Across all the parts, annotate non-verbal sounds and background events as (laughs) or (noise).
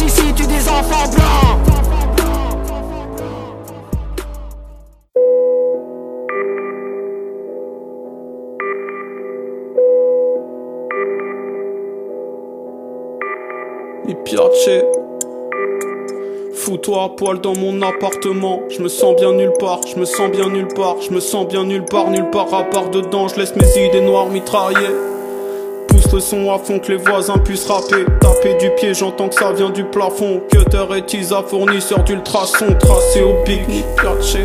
Police ici tue des enfants blancs? Mi piace. Fous-toi à poil dans mon appartement. Je me sens bien nulle part, je me sens bien nulle part, je me sens bien nulle part, nulle part à part dedans. Je laisse mes idées noires mitrailler. Pousse son à fond que les voisins puissent rapper. Taper du pied, j'entends que ça vient du plafond. Cutter et Tisa, fournisseur d'ultrasons. Tracé au mi piace.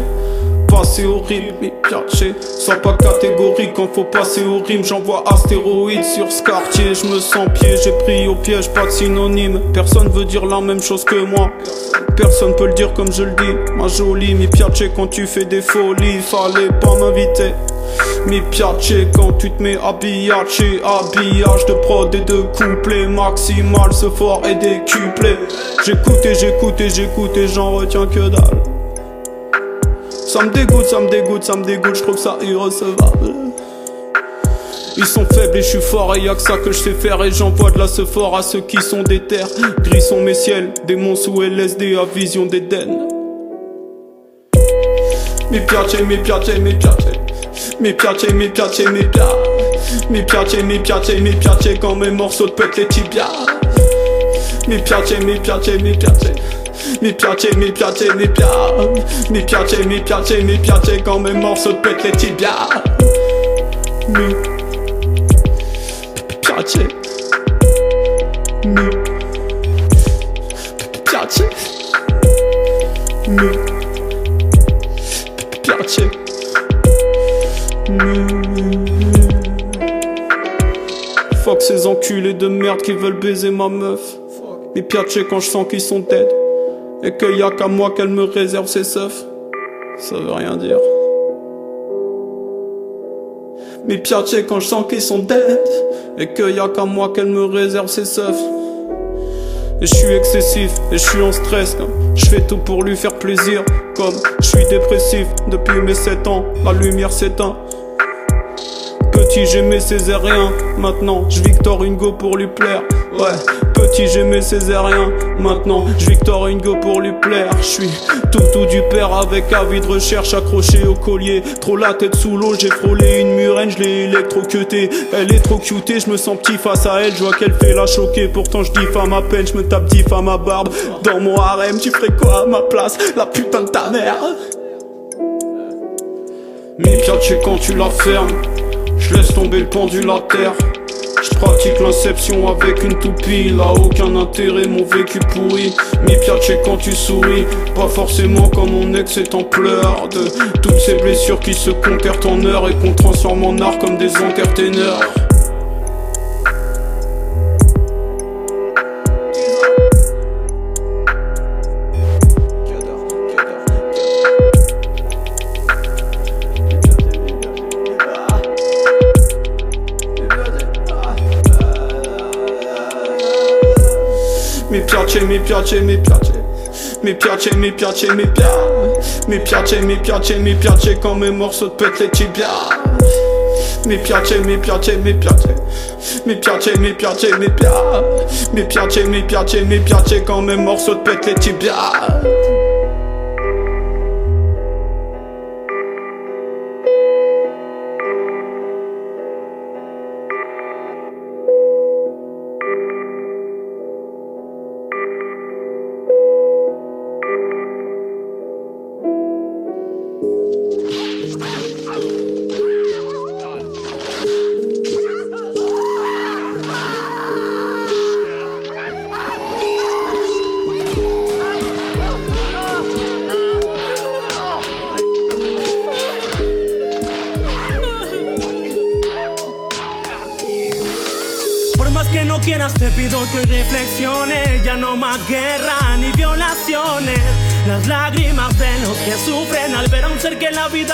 Passer au rythme, piace. Sois pas catégorique quand faut passer au rime. J'envoie astéroïdes sur ce quartier. Je me sens pied, j'ai pris au piège, pas de synonyme. Personne veut dire la même chose que moi. Personne peut le dire comme je le dis. Ma jolie, mi piace quand tu fais des folies. Fallait pas m'inviter. Mi piace quand tu te mets habillage Habillage de prod et de couplet Maximal, ce fort et décuplé J'écoute et j'écoute et j'écoute et j'en retiens que dalle Ça me dégoûte, ça me dégoûte, ça me dégoûte Je trouve ça irrecevable. Ils sont faibles et je suis fort et y'a que ça que je sais faire Et j'envoie de la fort à ceux qui sont des terres. Gris sont mes ciels, démons sous LSD à vision d'Éden Mi piace, mi piace, mi piace Mi piace, mi piace, mi piace Mi piace, mi piace, mi piace Quand mes morceaux te pètent les tibias Mi piace, mi piace, mi Mi piace, mi piace, mi piace Mi piace, mi piace, mi piace Quand mes morceaux te pètent les tibias. Mi piace Mi piace Mi Fuck ces enculés de merde qui veulent baiser ma meuf. Mi piace quand je sens qu'ils sont dead. Et que y a qu'à moi qu'elle me réserve ses seufs. Ça veut rien dire. Mi piace quand je sens qu'ils sont dead. Et que y a qu'à moi qu'elle me réserve ses seufs. Et je suis excessif, et je suis en stress Je fais tout pour lui faire plaisir Comme je suis dépressif depuis mes 7 ans La lumière s'éteint Petit j'aimais césarien. Maintenant je Victor Hugo pour lui plaire. Ouais. Petit j'aimais césarien. Maintenant je Victor Hugo pour lui plaire. Je suis tout tout du père avec avis de recherche accroché au collier. Trop la tête sous l'eau j'ai frôlé une murène Je l'ai électrocutée Elle est trop cutée je me sens petit face à elle. Je vois qu'elle fait la choquer. Pourtant je diffame à peine Je me tape dix à ma barbe. Dans mon harem tu ferais quoi à ma place? La putain de ta mère. Mi piace quand tu la fermes je laisse tomber le pendule à terre. Je pratique l'inception avec une toupie. Là, aucun intérêt, mon vécu pourri. Mi piace quand tu souris. Pas forcément quand mon ex est en pleurs. De toutes ces blessures qui se conquèrent en heures et qu'on transforme en art comme des entertainers. Mi piace, mi piace Mi piace, mi piace, mi piace Mi piace, mi piace, mi piace Quand mes morceaux te pètent les tibias Mi piace, mi piace, mi piace Mi piace, mi piace, mi piace Mi piace, mi piace, mi piace Quand mes morceaux te pètent les tibias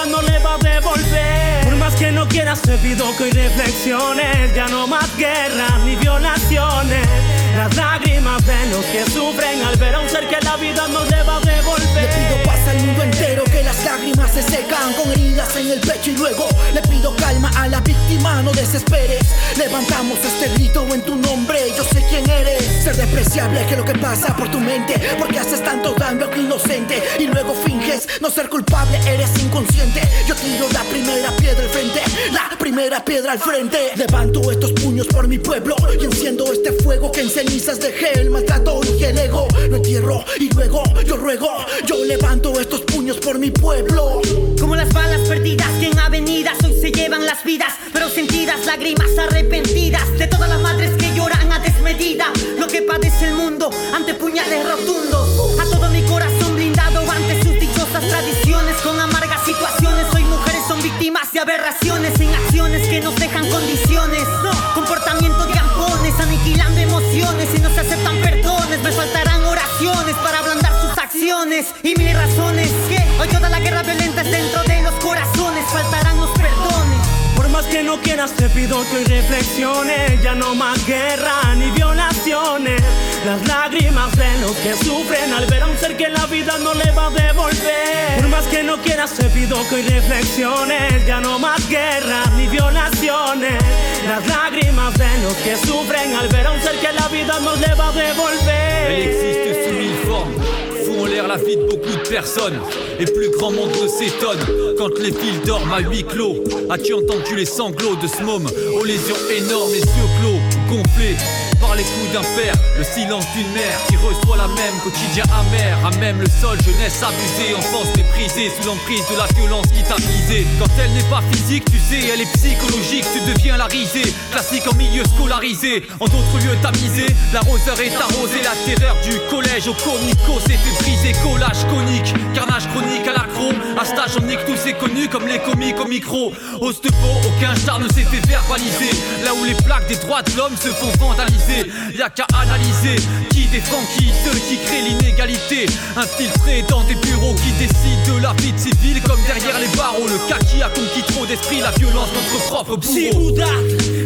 no le va a devolver. Por más que no quieras te pido que reflexiones, ya no más guerra ni violaciones. Las lágrimas de los que sufren al ver a un ser que la vida no le va a devolver. Le pido paz al mundo entero, que las lágrimas se secan con heridas en el pecho y luego le pido calma a la víctima, no desesperes. Levantamos este grito en tu nombre, yo sé quién eres. Ser despreciable que lo que pasa por tu mente, porque haces tanto daño a inocente y luego finges no ser culpable, eres inconsciente. Yo tiro la primera piedra al frente, la primera piedra al frente. Levanto estos puños por mi pueblo y enciendo este fuego que en cenizas dejé el maltrato y el ego. Lo entierro y luego yo ruego, yo levanto estos puños por mi pueblo. Como las balas perdidas que en avenidas hoy se llevan las vidas, pero sentidas lágrimas arrepentidas de todas las madres que lloran a desmedida. Lo que padece el mundo ante puñales rotundos. A todo mi corazón blindado ante sus dichosas tradiciones con amargas situaciones. Hoy mujeres son víctimas de aberraciones en acciones que nos dejan condiciones. Comportamiento de ampones, aniquilando emociones y no se aceptan perdones. Me faltarán oraciones para sus acciones y mil razones que hoy toda la guerra violenta es dentro de los corazones. Faltarán los perdones. Por más que no quieras te pido que reflexiones, ya no más guerra ni violaciones. Las lágrimas de los que sufren al ver a un ser que la vida no le va a devolver. Por más que no quieras te pido que reflexiones, ya no más guerra ni violaciones. Las lágrimas de los que sufren al ver a un ser que la vida no le va a devolver. Elle existe sous mille formes. La vie de beaucoup de personnes. Et plus grand nombre s'étonne quand les fils dorment à huis clos. As-tu entendu les sanglots de ce môme? Aux lésions énormes, les yeux clos, gonflés par les coups d'un père, le silence d'une mère qui reçoit la même quotidien amer, à même le sol, jeunesse abusée, enfance méprisée sous l'emprise de la violence qui t'a visé. Quand elle n'est pas physique, tu sais, elle est psychologique, tu deviens la risée, classique en milieu scolarisé, en d'autres lieux tamisé, l'arroseur est arrosé, la terreur du collège au comico s'est fait briser, collage conique, carnage chronique à l'accro, à stage on nique tous c'est connu comme les comiques au micro, au peau, aucun char ne s'est fait verbaliser, là où les plaques des droits de l'homme se font vandaliser. Y'a qu'à analyser qui défend qui, ceux qui créent l'inégalité. Infiltrés dans des bureaux qui décident de la vie de civile comme derrière les barreaux. Le cas qui a conquis trop d'esprit, la violence, notre propre bourreau.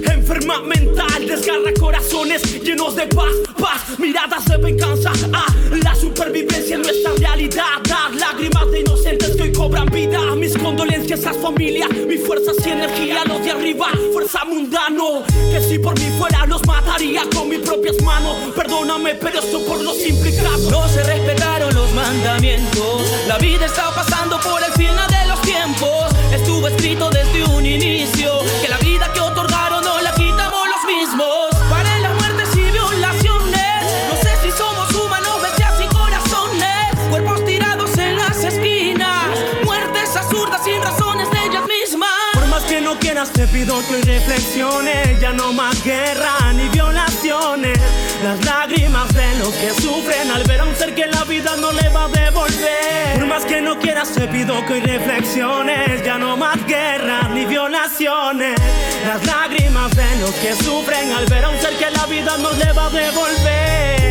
Enferma mental, desgarra corazones llenos de paz, paz, miradas de venganza. Ah, la supervivencia en nuestra realidad. Dar lágrimas de inocentes cobran vida. Mis condolencias a su familia, mi fuerza y energía. Los de arriba, fuerza mundano. Que si por mí fuera, los mataría con mis propias manos. Perdóname, pero esto por los implicados. No se respetaron los mandamientos. La vida está pasando por el final de los tiempos. Estuvo escrito desde un inicio que la te pido que reflexiones. Ya no más guerra ni violaciones. Las lágrimas de los que sufren al ver a un ser que la vida no le va a devolver. Por más que no quieras, te pido que hoy reflexiones. Ya no más guerra ni violaciones. Las lágrimas de los que sufren al ver a un ser que la vida no le va a devolver.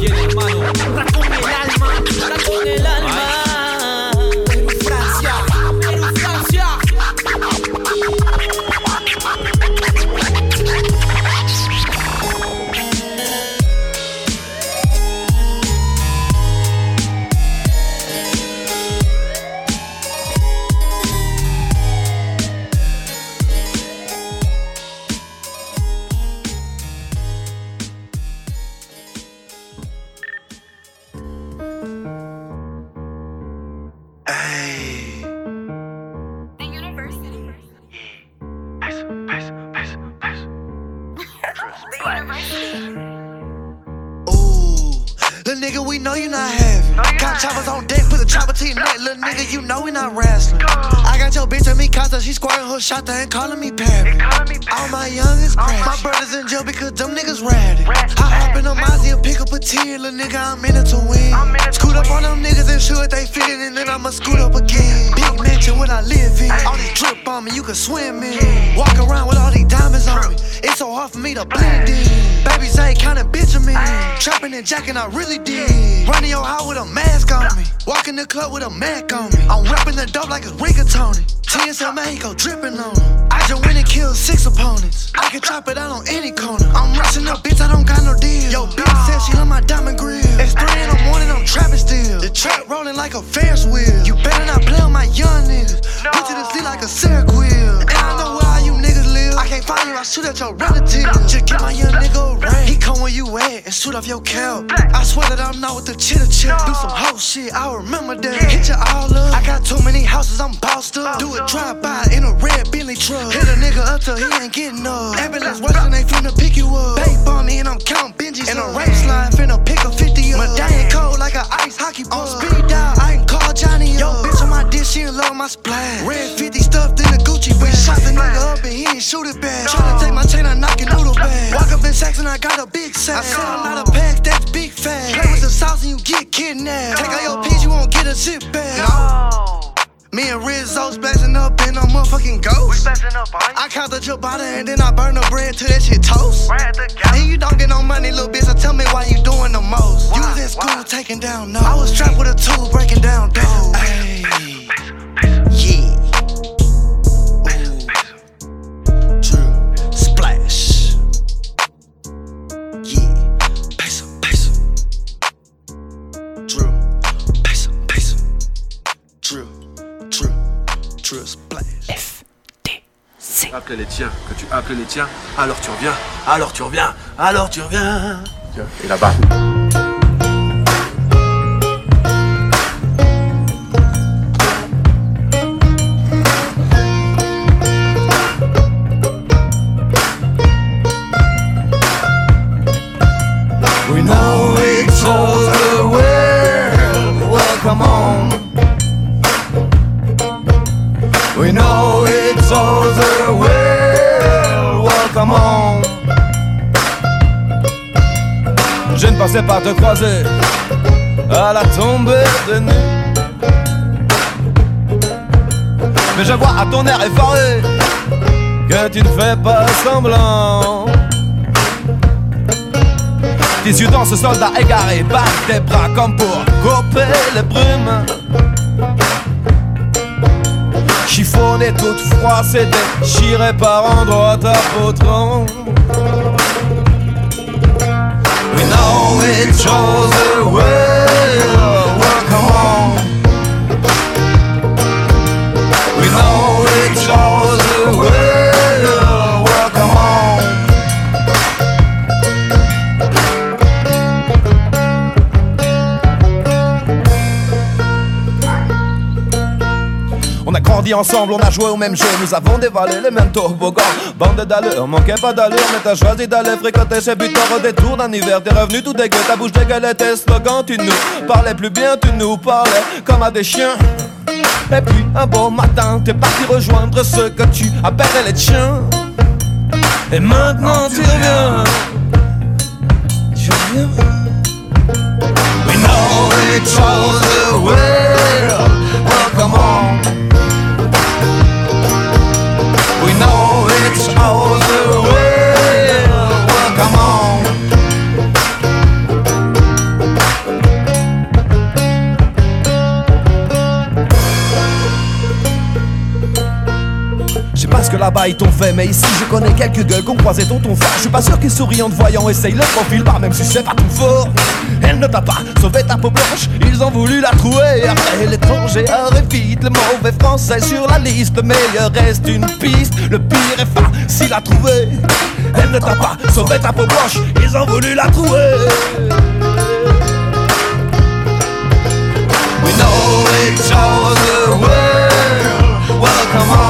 love. Shot there and calling me Pappy. All my youngest crash. My brothers in jail because them niggas ratty. I hop in the Mozzie and pick up a tear, little nigga, I'm in it to win. Scoot up on them niggas and sure they fit it, and then I'ma scoot up again. Big mansion when I live in. All this drip on me, you can swim in. Walk around with all these diamonds on me. So hard for me to blend in. Baby say counting Benjamin. Trapping and jacking, I really did. Running your house with a mask on me. Walking the club with a Mac on me. I'm rapping the dope like it's rigatoni. TSM Mexico dripping on them. I just went and killed six opponents. I can chop it out on any corner. I'm rushing up, bitch, I don't got no deal. Yo, bitch said she love my diamond grill. It's three in the morning, I'm trapping still. The trap rolling like a Ferris wheel. You better not play on my young niggas. Put you to sleep like a Cirque shoot at your relatives. Just get my young nigga you at and shoot off your cap. I swear that I'm not with the chitter chip. Do some whole shit, I remember that. Hit you all up. I got too many houses, I'm bossed up. Do a drive by in a red Bentley truck. Hit a nigga up till he ain't getting up. Ambulance Western ain't finna pick you up. Bank on me and I'm counting Benjis. And a race line finna pick a 50 up. My dying cold like an ice hockey ball. On speed dial, I can call Johnny up. Yo, bitch on my dish, she in love my splash. Red 50 stuffed in a Gucci bag. Shot the nigga up and he ain't shoot it back. Tryna take my chain, I knock it noodle bag. Walk up in Saxon, I got a big sack. I sell a lot of packs, that's big fat. Play with the sauce and you get kidnapped. Take all your peas, you won't get a zip bag. No. Me and Rizzo splashing up in a motherfucking ghost. We blasting up, I count the ciabatta and then I burn the bread till that shit toast. And you don't get no money, little bitch, so tell me why you doing the most. You was in school taking down no. I was strapped with a tool breaking down doors. Ayy. Yeah. Appelle les tiens, que tu appelles les tiens, alors tu reviens, alors tu reviens, alors tu reviens. Et là-bas. Pensais pas te croiser à la tombée de nuit. Mais je vois à ton air effaré que tu ne fais pas semblant. Tes yeux dans ce soldat égaré battent tes bras comme pour couper les brumes. Chiffonné toute froissée, déchiré par endroits ta peau tremble. It shows the way. Ensemble, on a joué au même jeu, nous avons dévalé les mêmes toboggans. Bande d'allure, manquait pas d'allure, mais t'as choisi d'aller fréquenter chez Butor au détour d'un hiver. T'es revenu tout dégueu, ta bouche dégueulait tes slogans. Tu nous parlais plus bien, tu nous parlais comme à des chiens. Et puis un beau matin, t'es parti rejoindre ceux que tu appelles les chiens. Et maintenant tu reviens. Tu reviens. We know it's all the world. Welcome home. Là-bas ils t'ont fait, mais ici je connais quelques gueules qu'on croisé tonton frère. Je suis pas sûr qu'ils sourient en te voyant, essaye le profil bas, même si c'est pas tout fort. Elle ne t'a pas sauvé ta peau blanche, ils ont voulu la trouver. Après l'étranger arrive vite, le mauvais français sur la liste. Le meilleur reste une piste, le pire est facile à trouver. Elle ne t'a pas sauvé ta peau blanche, ils ont voulu la trouver. We know the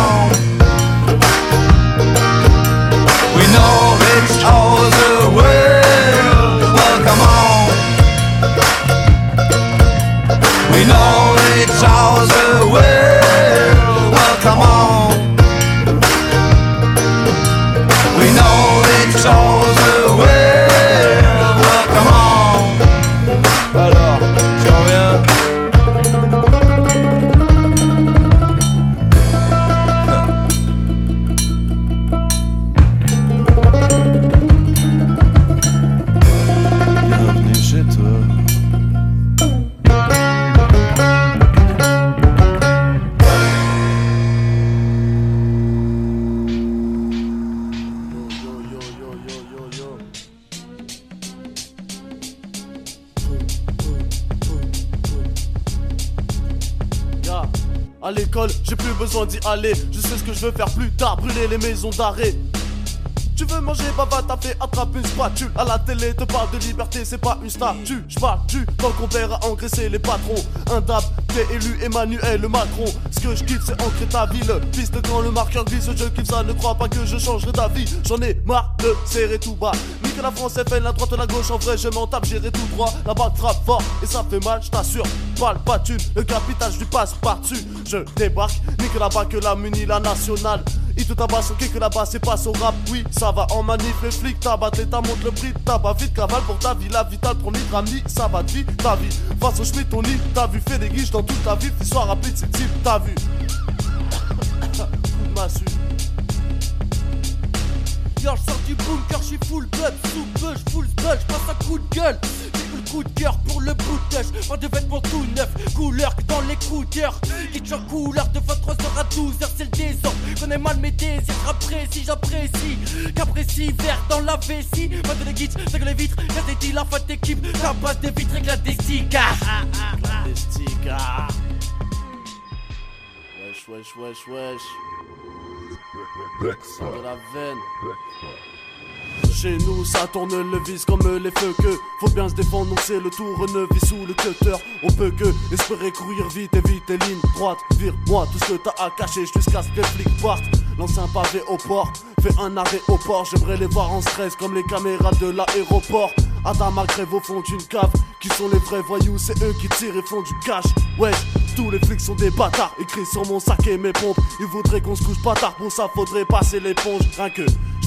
Je sais ce que je veux faire plus tard, brûler les maisons d'arrêt. Tu veux manger, baba, t'as fait attraper une spatule. À la télé, te parle de liberté, c'est pas une statue. J'parle tu, tant qu'on à engraisser les patrons. Un dab, t'es élu Emmanuel Macron. Ce que je kiffe, c'est ancrer ta ville. Piste quand le marqueur glisse, je kiffe ça, ne crois pas que je changerai d'avis. J'en ai marre de serrer tout bas. Ni que la France est la droite, la gauche, en vrai, je m'en tape, j'irai tout droit. La balle trappe fort, et ça fait mal, je t'assure. Parle pas le capitage du passe par-dessus. Je débarque, ni que là-bas que la muni, la nationale. Il te tabasse ok que là-bas c'est pas au rap, oui, ça va en manif, les flics tabac, l'état monte le prix, tabac vite, cavale pour ta vie, la vitale, ton litre ami, ça va vie, ta vie. Face au schmitt, on lit, t'as vu, fait des guiches dans toute ta vie, soir rapide, c'est type, t'as vu. (coughs) Coup de massue. Yo, je sors du bunker, je suis full blood, sous bush, full spud, je passe un coup de gueule. Coup de cœur pour le bootage. Pas de vêtements tout neuf, couleur que dans l'écouteur. Kitsch en couleur de 23h à 12h, c'est le désordre. Connais mal mes désirs, apprécie, j'apprécie. Qu'apprécie, vert dans la vessie. Pas de les guides, c'est que les vitres, y'a des deals, la fête d'équipe. La base des vitres éclate des stickers. Des stickers. Wesh, wesh, wesh, wesh. De la veine. Chez nous, ça tourne le vis comme les feux que faut bien se défendre, c'est le tournevis sous le cutter. On peut que espérer courir vite, éviter ligne droite. Vire-moi tout ce que t'as à cacher jusqu'à ce que les flics partent. Lance un pavé au port, fais un arrêt au port. J'aimerais les voir en stress comme les caméras de l'aéroport. Adam Grève au fond d'une cave, qui sont les vrais voyous, c'est eux qui tirent et font du cash. Wesh, tous les flics sont des bâtards, écrit sur mon sac et mes pompes. Ils voudraient qu'on se couche pas tard, pour ça faudrait passer l'éponge. Rien que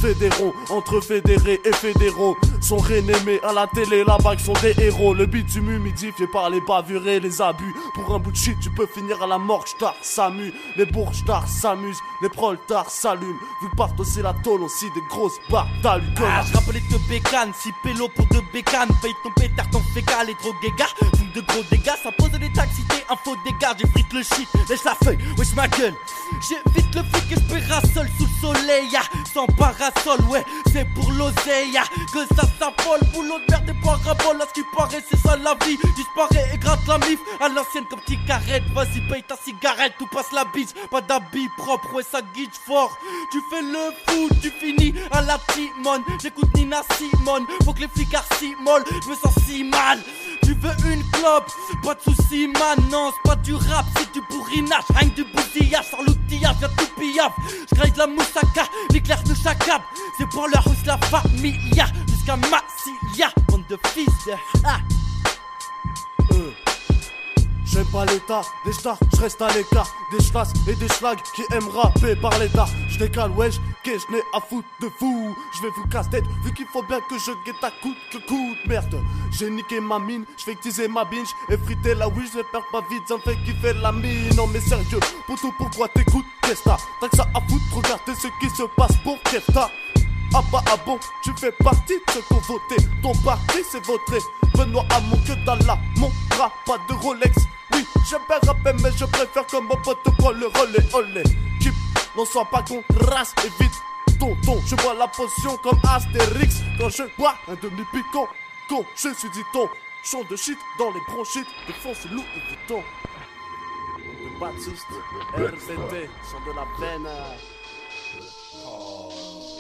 fédéraux, entre fédérés et fédéraux, sont rénémés à la télé, là-bas sont des héros. Le bitume humidifié par les bavures et les abus. Pour un bout de shit, tu peux finir à la morgue, j'tard, s'amuse. Les bourgetards s'amusent, les proletards s'allument. Vu partent aussi la tôle, aussi des grosses barres d'alu. Ah, je rappelais de bécane, si pélo pour deux bécanes, paye ton pétard, ton fécal et trop guéga. Fume de gros dégâts, ça pose des taxis, t'es un faux dégât. J'évite le shit, laisse la feuille, wesh ma gueule. J'évite le flic et seul sous le soleil, ya. sans parasol, ouais, c'est pour l'oseille, que ça s'affole. Boulot de merde et parabole, à ce qui paraît, c'est ça la vie. Disparaît et gratte la mif, à l'ancienne comme petit carrette. Vas-y, paye ta cigarette, tout passe la bise. Pas d'habit propre, ouais, ça guide fort. Tu fais le fou, tu finis à la Timone. J'écoute Nina Simone, faut que les flics molle, je me sens si mal. Tu veux une clope, pas de soucis, man. Non, c'est pas du rap, c'est du bourrinage. Rien du bousillage, sans l'outillage, y'a tout pillage. J'graille la moussaka, l'éclair de chacab. C'est pour leur hausse la famille, jusqu'à Massilia. Bande de fils de. Ah. J'aime pas l'état des stars, je reste à l'écart des schlasses et des schlags qui aiment rapper par l'état. Je décale, wesh, qu'est-ce n'ai à foutre de vous Je vais vous casse tête, vu qu'il faut bien que je guette à coup que coûte. Merde, j'ai niqué ma mine, je vais utiliser ma binge, effriter la wish, je vais faire pas vite, ça fait kiffer la mine. Non mais sérieux, pour tout pourquoi t'écoutes, qu'est-ce T'as que ça à foutre, regardez ce qui se passe pour qu'est-ce ah bah ah bon, tu fais partie de ceux qui voté. Ton parti c'est voté. Benoît mon que d'Allah, mon bras, pas de Rolex. Oui, j'aime bien rapper, mais je préfère comme mon pote prend le relais. Olé, n'en sois pas con, race et vite. Tonton, je bois la potion comme Astérix. Quand je bois un demi-picon, con, je suis dit ton. Chant de shit dans les bronchites, défonce loup et Vuitton. Le Baptiste, RZT, sont de la peine. I've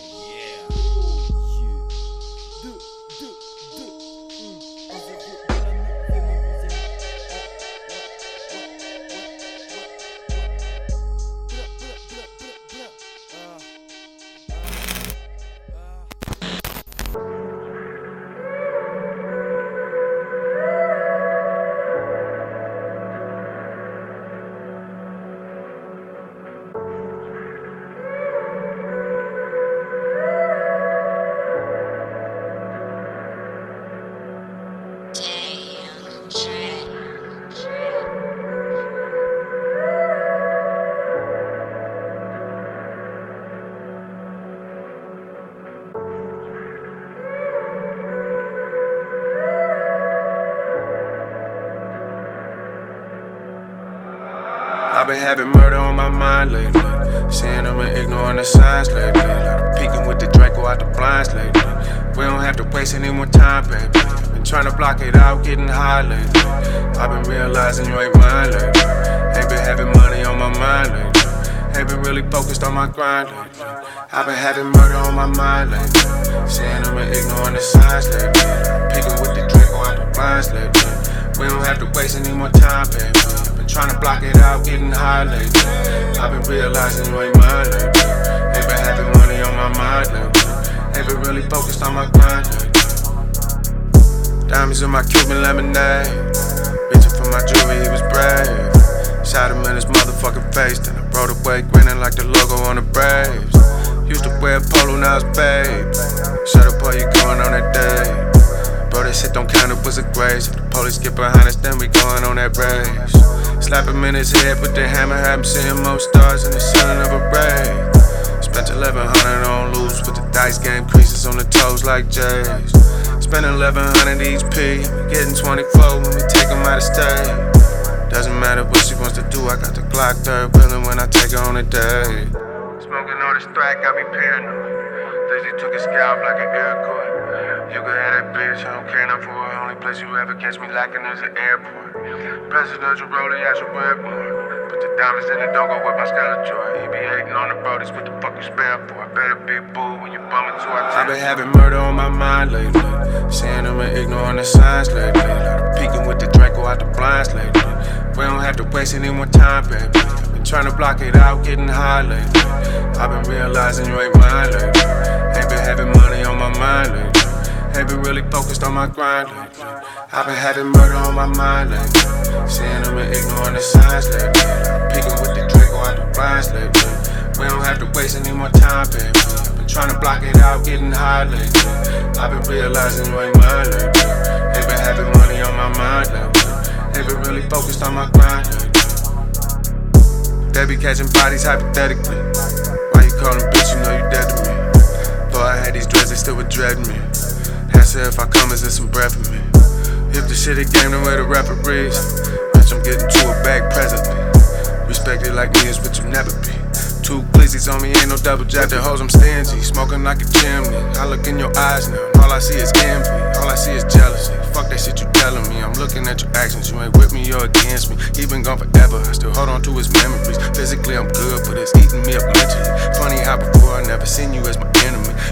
having murder on my mind lately. Seeing them and ignoring the signs lately. Peeking with the Draco out the blinds lately. We don't have to waste any more time, baby. Been trying to block it out, getting high lately. I've been realizing you ain't mine lately. Ain't been having money on my mind lately. Ain't been really focused on my grind lately. I've been having murder on my mind lately. Seeing them and ignoring the signs lately. Picking with the Draco out the blinds lately. We don't have to waste any more time, baby. Trying to block it out, getting high lately. I've been realizing you ain't mine lately. Ain't been having money on my mind lately. Ain't been really focused on my grind. Diamonds in my Cuban lemonade. Reaching for my jewelry, he was brave. Shot him in his motherfucking face, then I rode away grinning like the logo on the Braves. Used to wear polo, now it's babe. Shut up, all you going on that day. This shit don't count, it was a grace. If the police get behind us, then we going on that race. Slap him in his head, put the hammer, have him seeing more stars in the ceiling of a raid. Spent 1100 on loose, with the dice game creases on the toes like J's. Spent 1100 each P, getting 24 when we take out of state. Doesn't matter what she wants to do, I got the Glock third wheeling when I take her on a date. Smoking all this crack got me paranoid. Daisy took his scalp like an aircourt. You could have that bitch, I don't care enough for her. Only place you ever catch me lacking is the airport. Presidential I should wear more. Put the diamonds in it, don't go with my skeleton. He be hating on the brodies, what the fuck you spare for? I better be boo when you bumming too. I I've been having murder on my mind lately. Seeing them and ignoring the signs lately. Peeking with the Draco out the blinds lately. We don't have to waste any more time, baby. Been trying to block it out, getting high lately. I've been realizing you ain't mine lately. Ain't been having money on my mind lately. Ain't been really focused on my grind lately. I've been having murder on my mind lately. Seeing them and ignoring the signs lately. Peeking with the Draco out the blinds lately. We don't have to waste any more time, baby. Been trying to block it out, getting high lately. I've been realizing you ain't mine lately. Ain't been having money on my mind lately. Ain't been really focused on my grind lately. They be catching bodies hypothetically. Why you call them bitch? You know you dead to me. Though I had these dreads, they still would dread me. Answer if I come, is there some breath for me? If the shit it game, then where the rapper referees? Bitch, I'm getting to a bag presently. Respected like me is what you never be. Two glizzies on me, ain't no double jack. The hoes, I'm stingy. Smoking like a chimney. I look in your eyes now, all I see is envy. All I see is jealousy. Fuck that shit you telling me. I'm looking at your actions. You ain't with me or against me. He been gone forever. I still hold on to his memories. Physically, I'm good, but it's eating me up mentally. Funny how before I never seen you as my.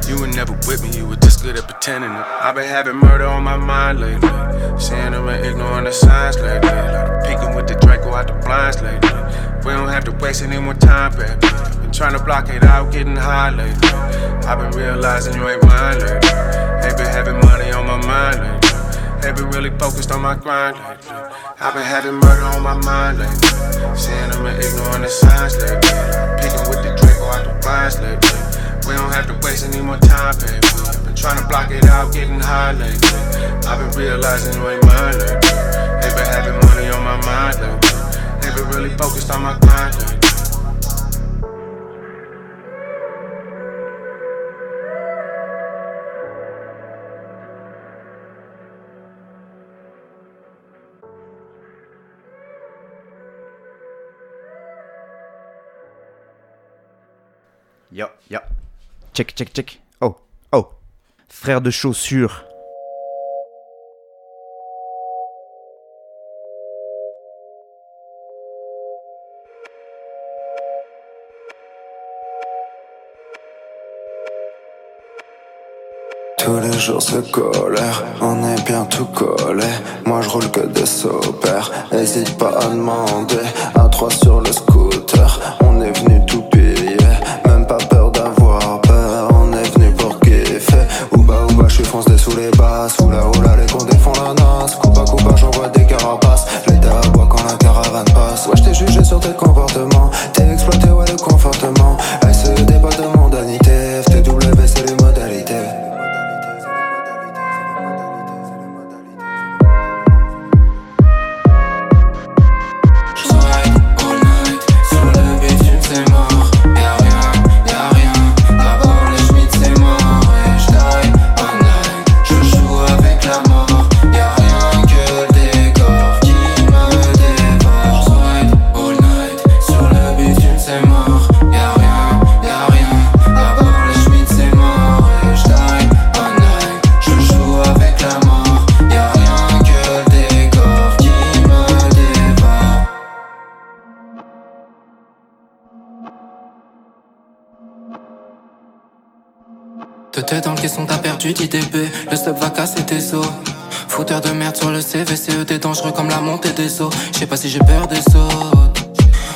You were never with me. You were just good at pretending. I've been having murder on my mind lately. Seeing them and ignoring the signs lately. Like peeking with the Draco out the blinds lately. We don't have to waste any more time, baby. Been trying to block it out, getting high lately. I've been realizing you ain't mine lately. Ain't been having money on my mind lately. Ain't been really focused on my grind lately. I've been having murder on my mind lately. Seeing them and ignoring the signs lately. Picking with the Draco out the blinds lately. We don't have to waste any more time, baby. Been trying to block it out, getting high lately. I've been realizing you ain't mine lately. Ain't been having money on my mind lately. Ain't been really focused on my grind lately. Yo, yo. Check, check, check. Oh, oh. Frère de chaussures. Tous les jours c'est colère, on est bien tout collé. Moi je roule que des sopères, hésite pas à demander. À trois sur le scooter, Je suis foncé sous les basses. Oula oula, les condés comme la montée des eaux. Je sais pas si j'ai peur des autres.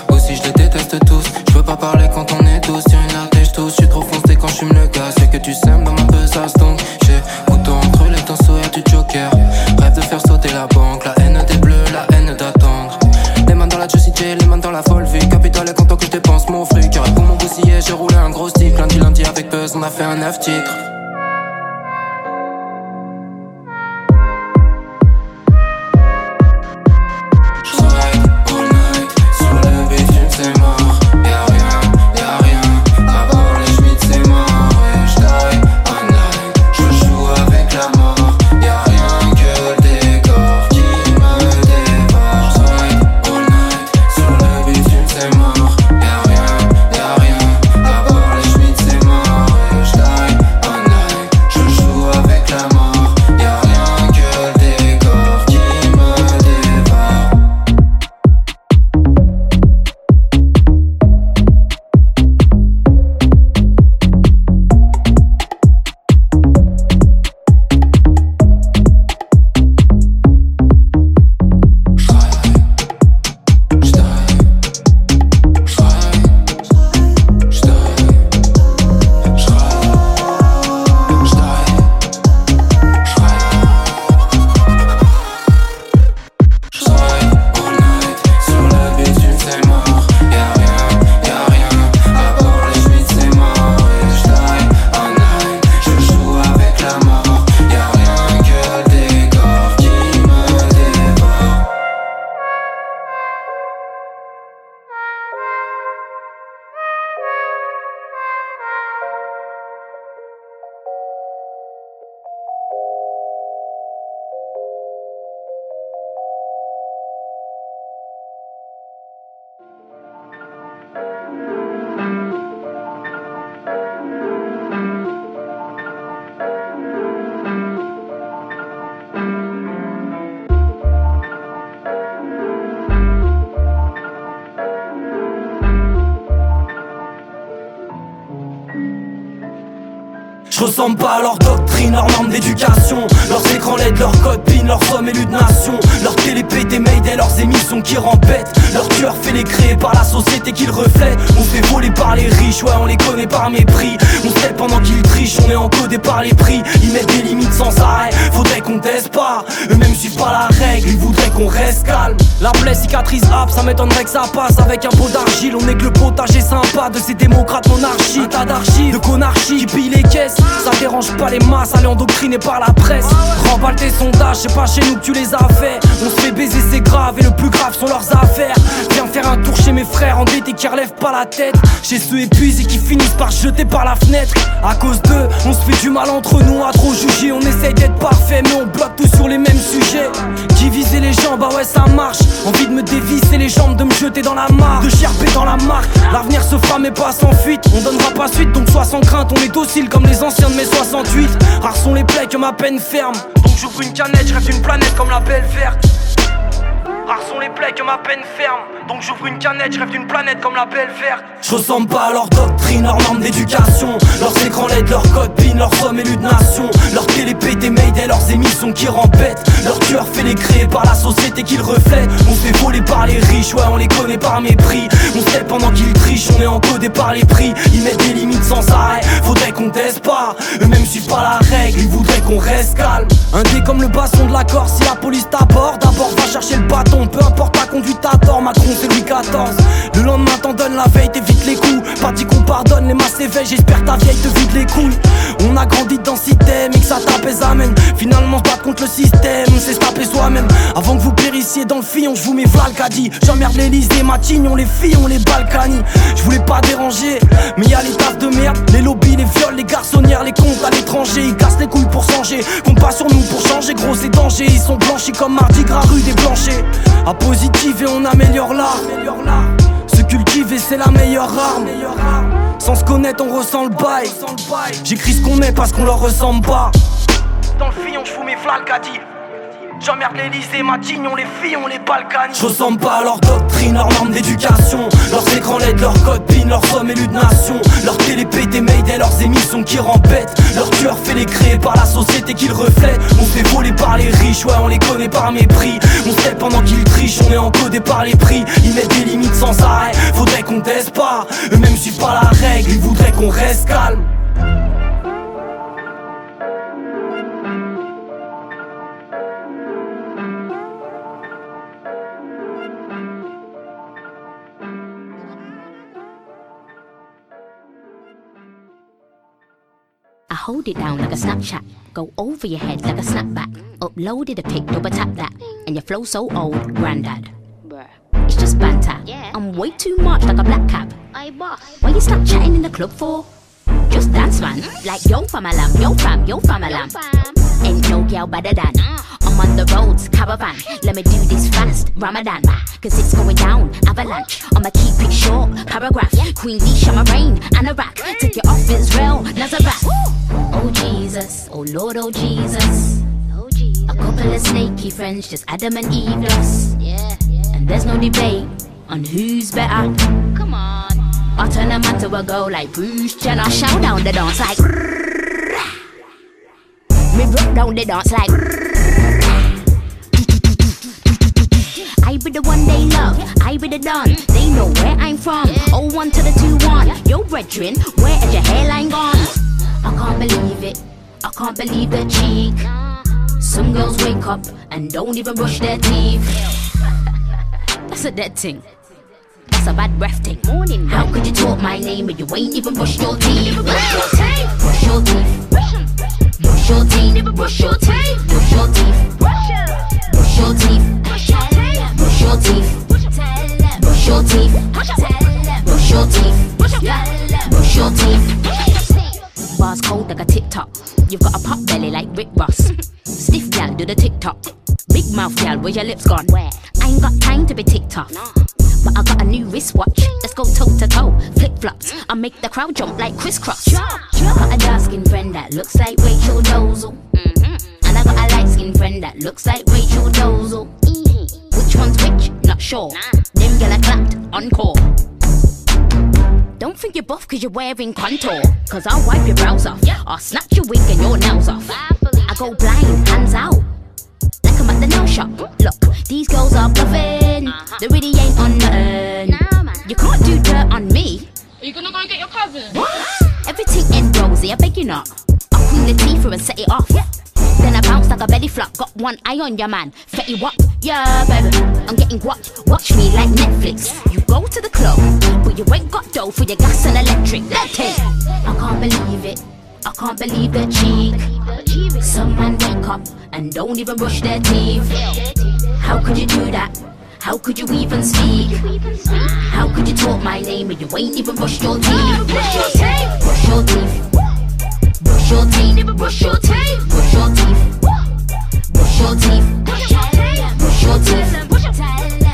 Ou si je les déteste tous. Je peux pas parler quand on est tous. Sur une artère, tous. Je suis trop foncé quand je le gaz. C'est que tu sèmes dans ma besace donc. J'ai couteau entre les temps sourire du Joker. Rêve de faire sauter la banque. La haine des bleus, la haine d'attendre. Les mains dans la Juicy les mains dans la folle vie. Capital est content que je dépense mon fric. Pour mon bousiller, j'ai roulé un gros stick. Lundi, lundi avec Buzz, on a fait un 9 titres. ressemble pas à leur doctrine, leur norme d'éducation Leurs écrans LED, leurs PIN, leurs sommes élus de nation leurs émissions qui rempètent Leur tueur fait les créer par la société qu'ils reflètent. On fait voler par les riches, ouais on les connaît par mépris. On se pendant qu'ils trichent, on est encodé par les prix. Ils mettent des limites sans arrêt, faudrait qu'on teste pas. Eux-mêmes suivent pas la règle, ils voudraient qu'on reste calme. La plaie cicatrise hop, ça m'étonnerait que ça passe. Avec un pot d'argile, on est que le potager sympa. De ces démocrates monarchiques Un tas d'archives, de conarchie qui pillent les caisses. Ça dérange pas les masses, aller endoctriner par la presse. Remballe tes sondages, c'est pas chez nous que tu les as fait. On se fait baiser, c'est grave, et le plus grave sont leurs affaires. Viens faire un tour chez mes frères endettés qui relèvent pas la tête. Chez ceux épuisés qui finissent par jeter par la fenêtre. À cause d'eux, on se fait du mal entre nous à trop juger. On essaye d'être parfait, mais on bloque tout sur les mêmes sujets. Qui visait les jambes, bah ouais, ça marche. Envie de me dévisser les jambes, de me jeter dans la mare, de gerber dans la marque. L'avenir se fera, mais pas sans fuite. On donnera pas suite, donc sois sans crainte. On est docile comme les anciens de mes 68 Rares sont les plaies que ma peine ferme Donc j'ouvre une canette, je rêve d'une planète comme la belle verte Rares sont les plaies que ma peine ferme. Donc j'ouvre une canette, je rêve d'une planète comme la belle verte. Je ressemble pas à leur doctrine, leur norme d'éducation. Leurs écrans LED, leurs PIN, leurs sommes élus de nation. Leurs télépé des et leurs émissions qui rempètent Leur tueur fait les créer par la société qu'ils reflètent. On fait voler par les riches, ouais on les connaît par mépris. On sait pendant qu'ils trichent, on est encodé par les prix. Ils mettent des limites sans arrêt, faudrait qu'on teste pas. Eux-mêmes suivent pas la règle, ils voudraient qu'on reste calme. Un dé comme le basson de la Corse, si la police t'aborde D'abord va chercher le bâton peu importe ta conduite à tort, Macron c'est Louis XIV. Le lendemain t'en donnes la veille, t'évites les coups. Pas dit qu'on pardonne, les masses éveillent, j'espère ta vieille te vide les couilles. On a grandi dans système et que ça t'apaise, amène. Finalement, pas contre le système, c'est se taper soi-même. Avant que vous périssiez dans le fillon, je vous mets Valkadi. J'emmerde l'Elysée, Matignon, les filles, on les Balkany. Je voulais pas déranger, mais y'a les tasses de merde, les lobbies, les viols, les garçonnières, les comptes à l'étranger. Ils cassent les couilles pour changer, compte pas sur nous pour changer, gros c'est danger. Ils sont blanchis comme Mardi Gras rue des Blanchers. À positive et on améliore l'art. Se cultiver c'est la meilleure arme. Sans se connaître on ressent le bail. J'écris ce qu'on est parce qu'on leur ressemble pas. Dans le fillon je fous mes dit J'emmerde l'Elysée, Matignon, les filles, on les Balkans. Je ressemble pas à leur doctrine, leur norme d'éducation. Leurs écrans LED, leurs PIN, leurs sommes élus de nation. Leurs télépé des et leurs émissions qui rempètent. Leurs tueur fait les créer par la société qu'il reflète. On fait voler par les riches, ouais, on les connaît par mépris. On step pendant qu'ils trichent, on est encodé par les prix. Ils mettent des limites sans arrêt, faudrait qu'on teste pas. Eux-mêmes suivent pas la règle, ils voudraient qu'on reste calme. Hold it down like a Snapchat, go over your head like a snapback. Uploaded a pic, double tap that, and your flow so old, granddad. It's just banter. I'm way too much like a black cap. Why you stop chatting in the club for? Just dance, man. Like yo fam alam, yo fam, yo fam alam. Ain't no girl better than. I'm on the roads, caravan. Let me do this fast, Ramadan. Cause it's going down, avalanche. I'ma keep it short, paragraph. Queen Nisha, my rain, Anorak. Take it off Israel, Nazareth. Oh Jesus, oh Lord, oh Jesus. A couple of snaky friends, just Adam and Eve lost. And there's no debate on who's better. Come on. I turn a man to a girl like Bruce Jenner. I shout down the dance like. Me broke down the dance like. I be the one they love, I be the done. They know where I'm from. Oh one to the two one. Yo, brethren, where is your hairline gone? I can't believe it. I can't believe the cheek. Some girls wake up and don't even brush their teeth. (laughs) That's a dead thing. That's a bad breath Take Morning. How could you talk my name and you ain't even brushed your teeth? Never brush your teeth. Brush your teeth. Brush, em, brush, em. brush your teeth. Never brush your teeth. Brush your teeth. Brush, em. brush your teeth. Brush your teeth. Brush your teeth. Brush your teeth. Brush your teeth. Brush your teeth. Bars cold like a tic tac. You've got a pop belly like Rick Ross. Stiff gal, do the tick tock. Big mouth gal, where your lips gone? Where? I ain't got time to be ticked off. Nah. But I got a new wristwatch. Let's go toe to toe. Flip flops. I make the crowd jump like crisscross. Got a dark skinned friend that looks like Rachel Dozel. And I got a light skinned friend that looks like Rachel Dozel. Which one's which? Not sure. Them girl I clapped encore. Don't think you're buff cause you're wearing contour. Cause I'll wipe your brows off. I'll snatch your wig and your nails off. I go blind, hands out. At the nail shop. Look, these girls are bluffing. Uh-huh. They really ain't on nothing. You can't do dirt on me. Are you gonna go and get your cousin? What? Everything ain't rosy, I beg you not. I'll clean the teeth through and set it off. Then I bounce like a belly flop. Got one eye on your man. Fetty what? Yeah, baby. I'm getting watched. Watch me like Netflix. You go to the club, but you ain't got dough for your gas and electric. Let it. I can't believe it. I can't believe the cheek. Some man wake up and don't even brush their teeth. How could you do that? How could you even speak? How could you talk my name when you ain't even brushed your teeth? Brush your teeth. Brush your teeth. Brush your teeth. Brush your teeth. Brush your teeth. Brush your teeth. Brush your teeth.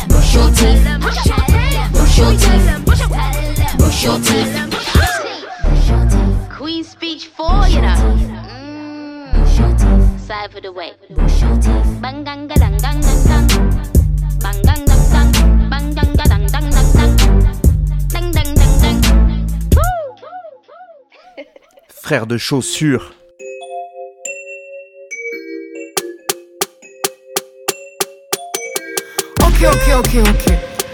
Brush your teeth. Brush your teeth. Brush your teeth. Brush your teeth. Queen speech four, you know. Mm. Side for the way. Bang gang ga dang dang dang dang. Bang gang dang dang. Bang gang ga dang dang dang dang. Dang dang dang dang. Frère de chaussures. Ok, ok, ok, ok.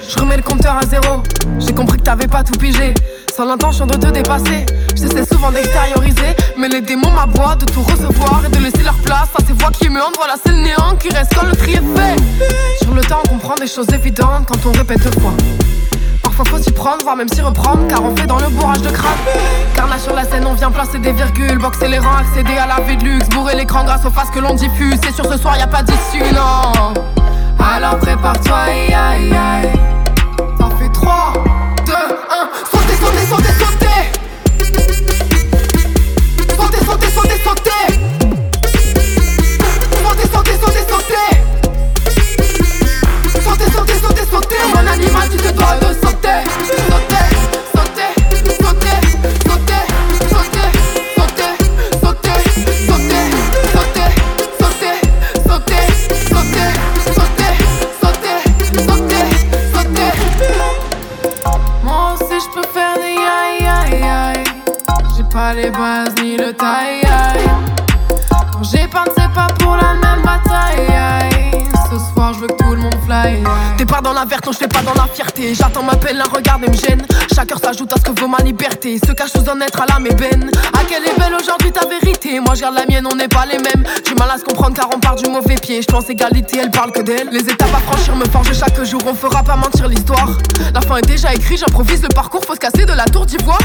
Je remets le compteur à zéro. J'ai compris que t'avais pas tout pigé. Sans l'intention de te dépasser. J'essaie souvent d'extérioriser. Mais les démons m'aboient de tout recevoir et de laisser leur place à ces voix qui me hantent. Voilà, c'est le néant qui reste quand le tri fait. Sur le temps, on comprend des choses évidentes quand on répète deux fois. Parfois faut s'y prendre, voire même s'y reprendre, car on fait dans le bourrage de crâne. Carnage sur la scène, on vient placer des virgules, boxer les rangs, accéder à la vie de luxe, bourrer l'écran grâce aux faces que l'on diffuse. C'est sur ce soir, y a pas d'issue, non. Alors prépare-toi, aïe aïe aïe. T'en fais 3, 2, 1, sautez, sautez, sautez, sautez. santé. Santé, santé, santé, santé. Santé, santé, Mon animal, tu te dois de santé. La verte, non, je pas dans la fierté. J'attends ma peine, la regarde et me gêne. Chaque heure s'ajoute à ce que vaut ma liberté. Se cache sous un être à l'âme ébène. Quelle est belle aujourd'hui ta vérité Moi, garde la mienne, on n'est pas les mêmes. Du mal à se comprendre car on part du mauvais pied. Je pense égalité, elle parle que d'elle. Les étapes à franchir me forgent chaque jour, on fera pas mentir l'histoire. La fin est déjà écrite, j'improvise le parcours, faut se casser de la tour d'ivoire.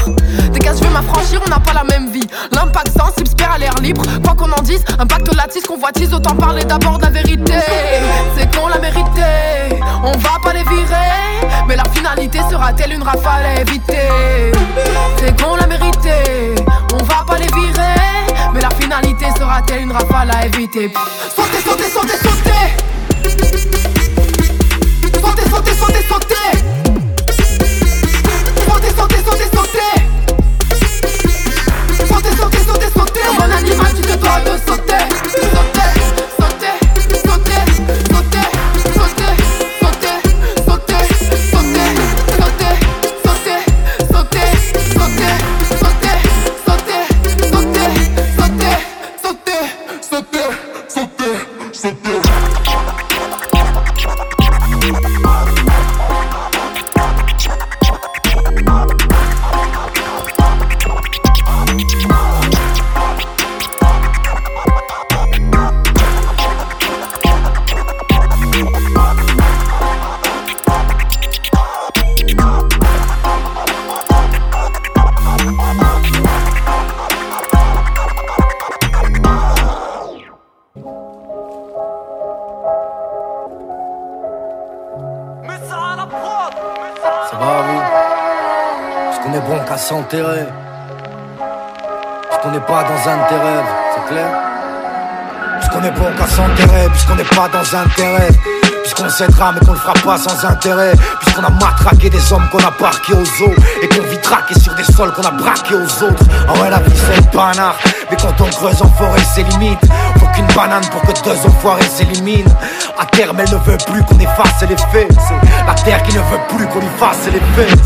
Des cas, je veux m'affranchir, on n'a pas la même vie. L'impact sensible, spère à l'air libre. Quoi qu'on en dise, impact latisse, convoitise, autant parler d'abord de la vérité. C'est qu'on l'a mérité, on va pas les virer. Mais la finalité sera-t-elle une rafale à éviter? C'est qu'on l'a mérité, on va pas les virer. Mais la finalité sera-t-elle une rafale à éviter? Sautez, sautez, sautez, sautez Sautez, sautez, sautez, sautez Sautez, sautez, sautez, sautez Sautez, sautez, sautez, sautez Comme un animal tu te dois de sauter dans terrain. Puisqu'on s'aidera mais qu'on le fera pas sans intérêt. Puisqu'on a matraqué des hommes qu'on a parqués aux eaux. Et qu'on vit traqué sur des sols qu'on a braqués aux autres. Ah ouais la vie c'est le panard. Mais quand on creuse en forêt c'est limite banane pour que deux enfoirés s'éliminent. À terme elle ne veut plus qu'on efface les faits la terre qui ne veut plus qu'on lui fasse les faits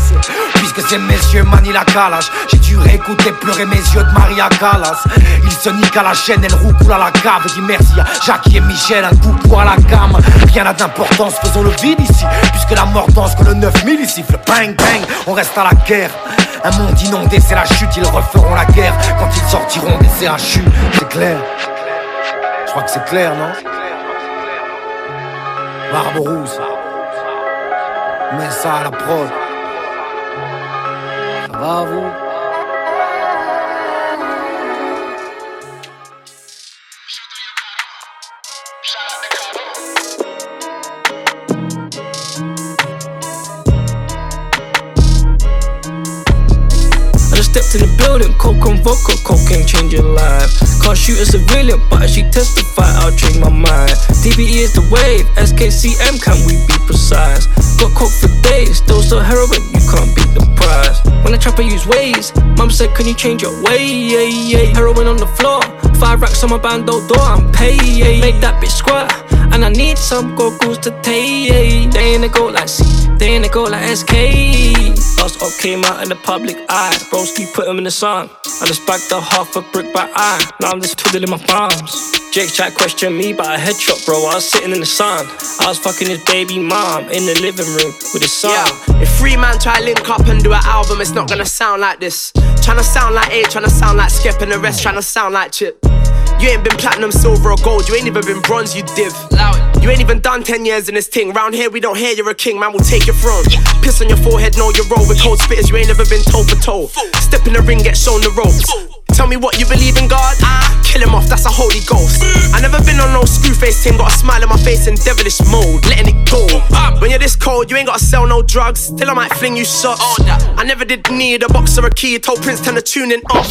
Puisque ces messieurs manient la calage J'ai dû réécouter pleurer mes yeux de Maria Callas. Ils se niquent à la chaîne, elle roucoule à la cave Dis merci à Jackie et Michel, un coup pour à la gamme Rien n'a d'importance, faisons le vide ici. Puisque la mort danse que le 9000 ici bang bang On reste à la guerre. Un monde inondé c'est la chute, ils referont la guerre. Quand ils sortiront des CHU C'est clair Je crois que c'est clair non Barberousse Mets ça à la prod. Ça va vous? Stepped in the building, coke and vodka, cocaine change your life. Can't shoot a civilian, but as she testify, I'll change my mind. DBE is the wave, SKCM, can we be precise? Got coke for days, still so heroin, you can't beat the price. When I trap, I use ways. Mum said, Can you change your way? Yeah, yeah. Heroin on the floor, five racks on my bando door, I'm paid. Make that bitch squat. And I need some goggles to take. They ain't a go like C, they ain't a go like SK. Last up came out in the public eye. Broski put him in the sun. I just bagged a half a brick by eye. Now I'm just twiddling my thumbs. Jake tried question me by a headshot, bro. I was sitting in the sun. I was fucking his baby mom in the living room with his son. Yeah, if three man try link up and do an album, it's not gonna sound like this. Tryna sound like A, tryna sound like Skep, and the rest tryna sound like Chip. You ain't been platinum, silver, or gold. You ain't even been bronze, you div. You ain't even done 10 years in this thing. Round here, we don't hear you're a king, man, we'll take your throne. Piss on your forehead, know you roll with cold spitters. You ain't never been toe for toe. Step in the ring, get shown the ropes. Tell me what you believe in God? Kill him off, that's a holy ghost. I never been on no screw face team, got a smile on my face in devilish mode, letting it go. When you're this cold, you ain't gotta sell no drugs. Still, I might fling you shots. I never did need a box or a key, told Prince turn the tuning off.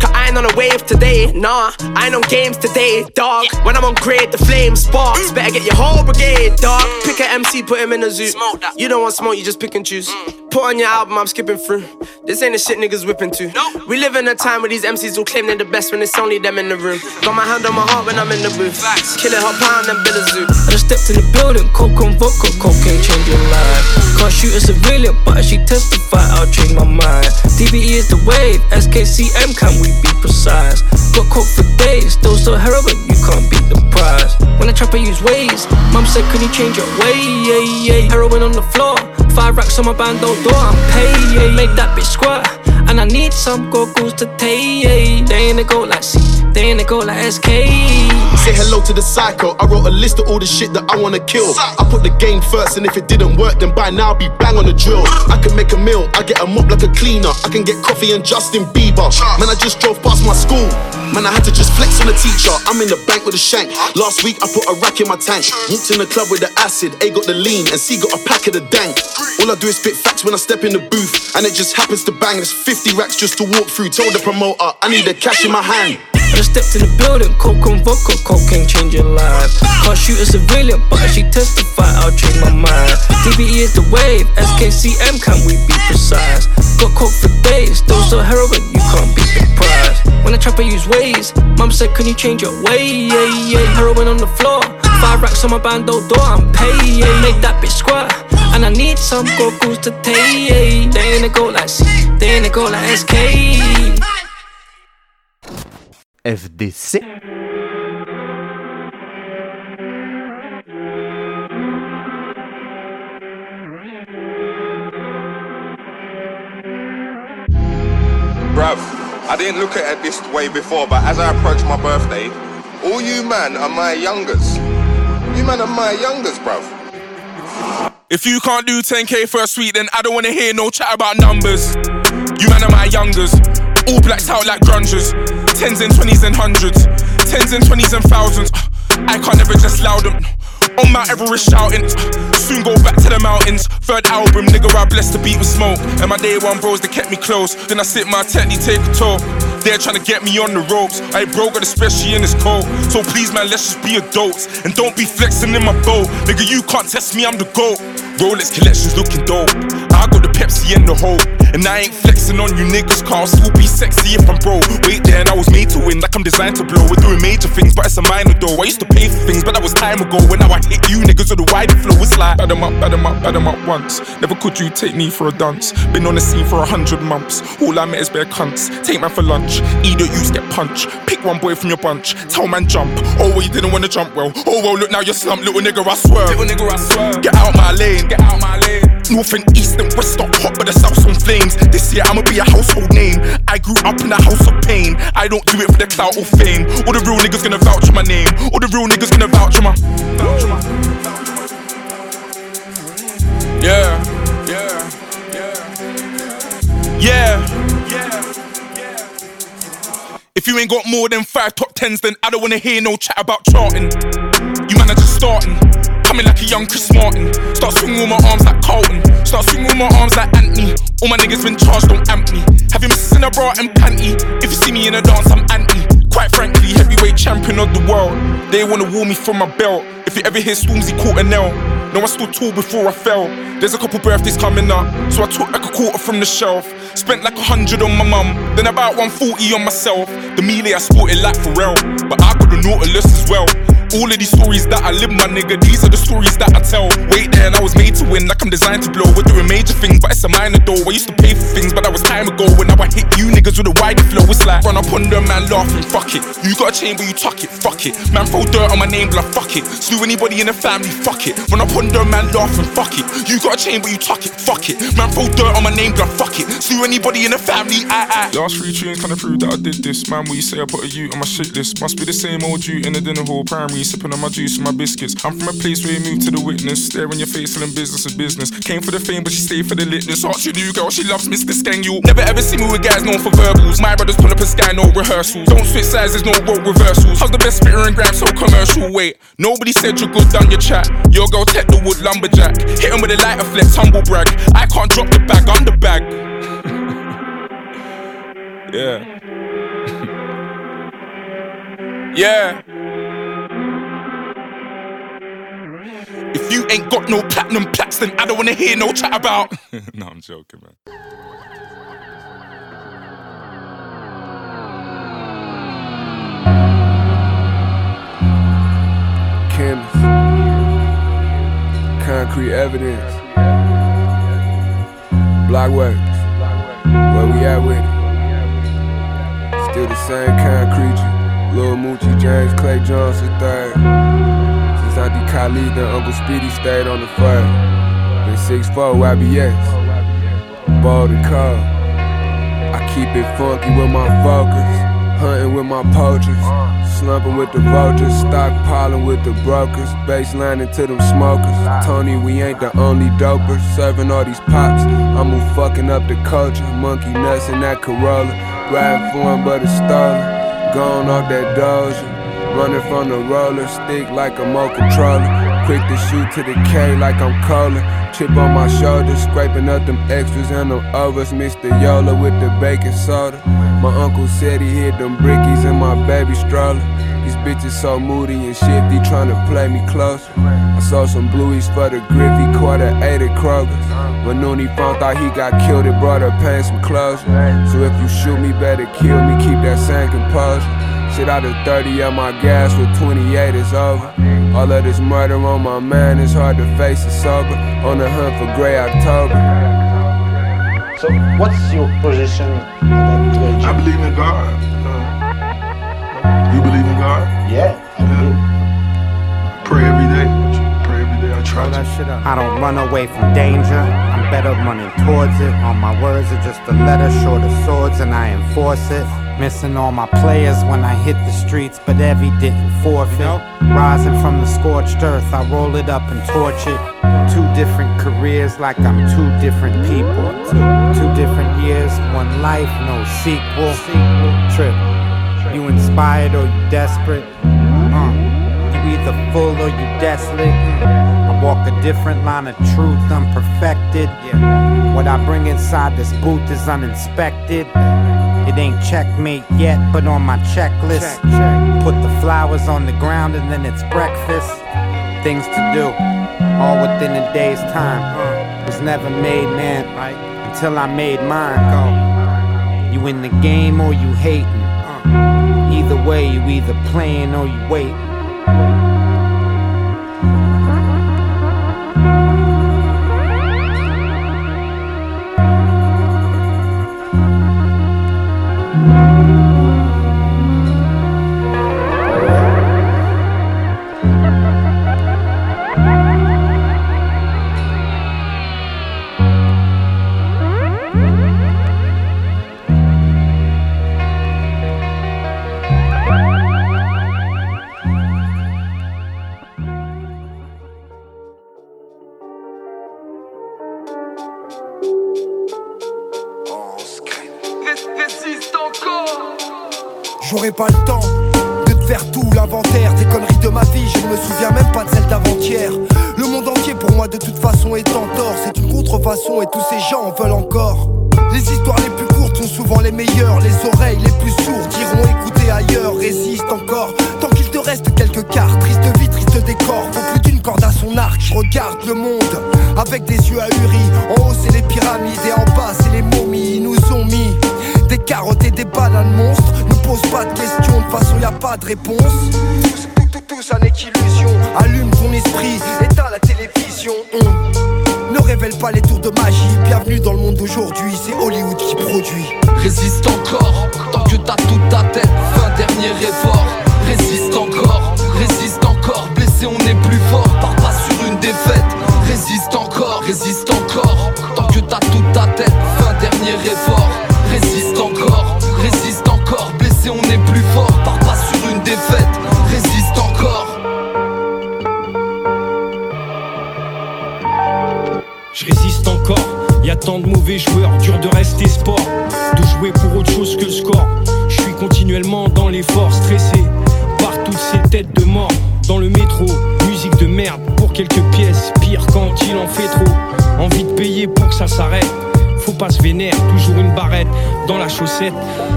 Cause I ain't on a wave today, nah. I ain't on games today, dog. When I'm on grade, the flame sparks. Mm. Better get your whole brigade, dog. Mm. Pick a MC, put him in a zoo. You don't want smoke, you just pick and choose. Mm. Put on your album, I'm skipping through. This ain't the shit niggas whipping to. We live in a time where these MCs MCs all claim they're the best when it's only them in the room. Got my hand on my heart when I'm in the booth. Kill it, hop pound and build a zoo. I just stepped in the building, coke and vodka, cocaine change your life. Can't shoot a civilian, but as she testify, I'll change my mind. DBE is the wave, SKCM, can we be precise? Got coke for days, still so heroin, you can't beat the price. When I trap, I use ways. Mum said, Can you change your way? Yeah, yeah. Heroin on the floor, five racks on my bando door, I'm paid. Make that bitch squat. And I need some goggles to take. They ain't go like C, they ain't go like SK. Say hello to the psycho. I wrote a list of all the shit that I wanna kill. I put the game first, and if it didn't work, then by now I'll be bang on the drill. I can make a meal, I get a mop like a cleaner. I can get coffee and Justin Bieber. Man, I just drove past my school. Man, I had to just flex on the teacher. I'm in the bank with a shank. Last week I put a rack in my tank. Walked in the club with the acid. A got the lean, and C got a pack of the dank. All I do is spit facts when I step in the booth, and it just happens to bang. There's 50 racks just to walk through. Told the promoter I need the cash in my hand. I just stepped in the building, coke and vodka, cocaine change your life. Can't shoot a civilian, but as she testify, I'll change my mind. DBE is the wave, SKCM, can we be precise? Got coke for days, still so heroin, you can't be price. When I trap, I use ways. Mom said, Can you change your way? Yeah, yeah. Heroin on the floor, five racks on my bando door, I'm paid. Make that bitch squat. And I need some goggles to take. They ain't a go like C, they ain't a go like SK. FDC. Bruv, I didn't look at it this way before, but as I approach my birthday, all you man are my youngers. You man are my youngers, bruv. If you can't do 10k for a suite, then I don't wanna hear no chat about numbers. You man are my youngers, all blacked out like grungers. Tens and twenties and hundreds, tens and twenties and thousands. I can't ever just loud them. On Mount Everest shouting, soon go back to the mountains. Third album, nigga, I blessed the beat with smoke. And my day one bros, they kept me close. Then I sit my technique, take a tour. They're trying to get me on the ropes. I broke got especially in this cold. So please, man, let's just be adults. And don't be flexing in my boat. Nigga, you can't test me, I'm the GOAT. Rolex collections looking dope. I got the Pepsi and the hope. And I ain't flexing on you niggas, car still be sexy if I'm broke. Wait there, and I was made to win, like I'm designed to blow. We're doing major things, but it's a minor though. I used to pay for things, but that was time ago. When now I hit you niggas with the wider flow, it's like bad 'em up, bad 'em up, bad 'em up once. Never could you take me for a dance. Been on the scene for a hundred months. All I met is bare cunts. Take man for lunch, either you get punched. Pick one boy from your bunch, tell man jump. Oh well, you didn't wanna jump well. Oh well, look now you're slumped, little nigga, I swear. Little nigga, I swear. Get out my lane, get out my lane. North and east and west not hot, but the south's on flames. This year I'ma be a household name. I grew up in a house of pain. I don't do it for the clout or fame. All the real niggas gonna vouch for my name. All the real niggas gonna vouch for my. Vouch for my. Yeah, yeah, yeah, yeah. If you ain't got more than five top tens, then I don't wanna hear no chat about charting. You man are just starting. Coming like a young Chris Martin. Start swinging with my arms like Carlton. Start swinging with my arms like Anthony. All my niggas been charged, don't amp me. Have you missing a bra and panty? If you see me in a dance, I'm anti. Quite frankly, heavyweight champion of the world. They wanna woo me from my belt. If you ever hear Stormzy caught a nail, no, I stood tall before I fell. There's a couple birthdays coming up, so I took like a quarter from the shelf. Spent like a hundred on my mum, then about 140 on myself. The melee I sported like Pharrell, but I got the Nautilus as well. All of these stories that I live, my nigga, these are the stories that I tell. Wait there, and I was made to win, like I'm designed to blow. We're doing major things, but it's a minor though. I used to pay for things, but that was time ago. When now I hit you niggas with a wider flow, it's like run up on them, man, laughing, fuck it. You got a chain, but you tuck it, fuck it. Man, throw dirt on my name, blood, fuck it. Slew anybody in the family, fuck it. Run up on them, man, laughing, fuck it. You got a chain, but you tuck it, fuck it. Man, throw dirt on my name, blood, fuck it. Slew anybody in the family, I, I. Last three tunes kinda prove that I did this. Man, what you say I put a U on my shit list? Must be the same old you in the dinner hall, primary, sipping on my juice and my biscuits. I'm from a place where you move to the witness, stare in your face, selling business is business. Came for the fame, but she stayed for the litness. Ask your new girl, she loves Mr. Skang. You never ever see me with guys known for verbals. My brothers pull up a sky, no rehearsals. Don't switch sides, there's no role reversals. How's the best spitter and gram so commercial? Wait, nobody said you're good, done your chat. Your girl tech the wood lumberjack. Hit him with a lighter flex, humble brag. I can't drop the bag, I'm the bag. (laughs) yeah. (laughs) yeah. If you ain't got no platinum plaques, then I don't wanna hear no chat about. (laughs) no, I'm joking, man. Canvas, concrete evidence, block works, where we at with it. Still the same kind of creature, Lil Moochie, James Clay Johnson, third. 50 Khalid and Uncle Speedy stayed on the front. Been 6'4 YBS, ball to. I keep it funky with my focus, hunting with my poachers, slumping with the vultures, stockpiling with the brokers, baselining to them smokers. Tony, we ain't the only dopers, serving all these pops. I'm who fucking up the culture, monkey nuts in that Corolla, riding for him but it's stolen, gone off that doja. Running from the roller stick like a mo controller. Quick to shoot to the K like I'm calling. Chip on my shoulder, scraping up them extras and them overs. Mr. Yola with the baking soda. My uncle said he hid them brickies in my baby stroller. These bitches so moody and shifty, trying to play me closer. I saw some blueies for the Griffey, quarter eight at Kroger's. When Noonie found out he got killed, it brought her pain some closure. So if you shoot me, better kill me, keep that same composure. Shit out of 30 of my gas with 28 is over. All of this murder on my mind, it's hard to face it sober. On the hunt for Grey October. So, what's your position I believe in God. (laughs) You believe in God? Yeah, Pray every day. I. I don't run away from danger. I'm better running towards it. All my words are just a letter short of swords, and I enforce it. Missing all my players when I hit the streets, but every didn't forfeit. Rising from the scorched earth, I roll it up and torch it. Two different careers, like I'm two different people. Two, two different years, one life, no sequel. Trip. You inspired or you desperate? Uh, you either full or you desolate. Walk a different line of truth, unperfected. What I bring inside this booth is uninspected. It ain't checkmate yet, but on my checklist. Put the flowers on the ground and then it's breakfast. Things to do, all within a day's time. Uh-huh. Was never made, man, right? until I made mine. Go. You in the game or you hating. Uh-huh. Either way, you either playing or you waiting.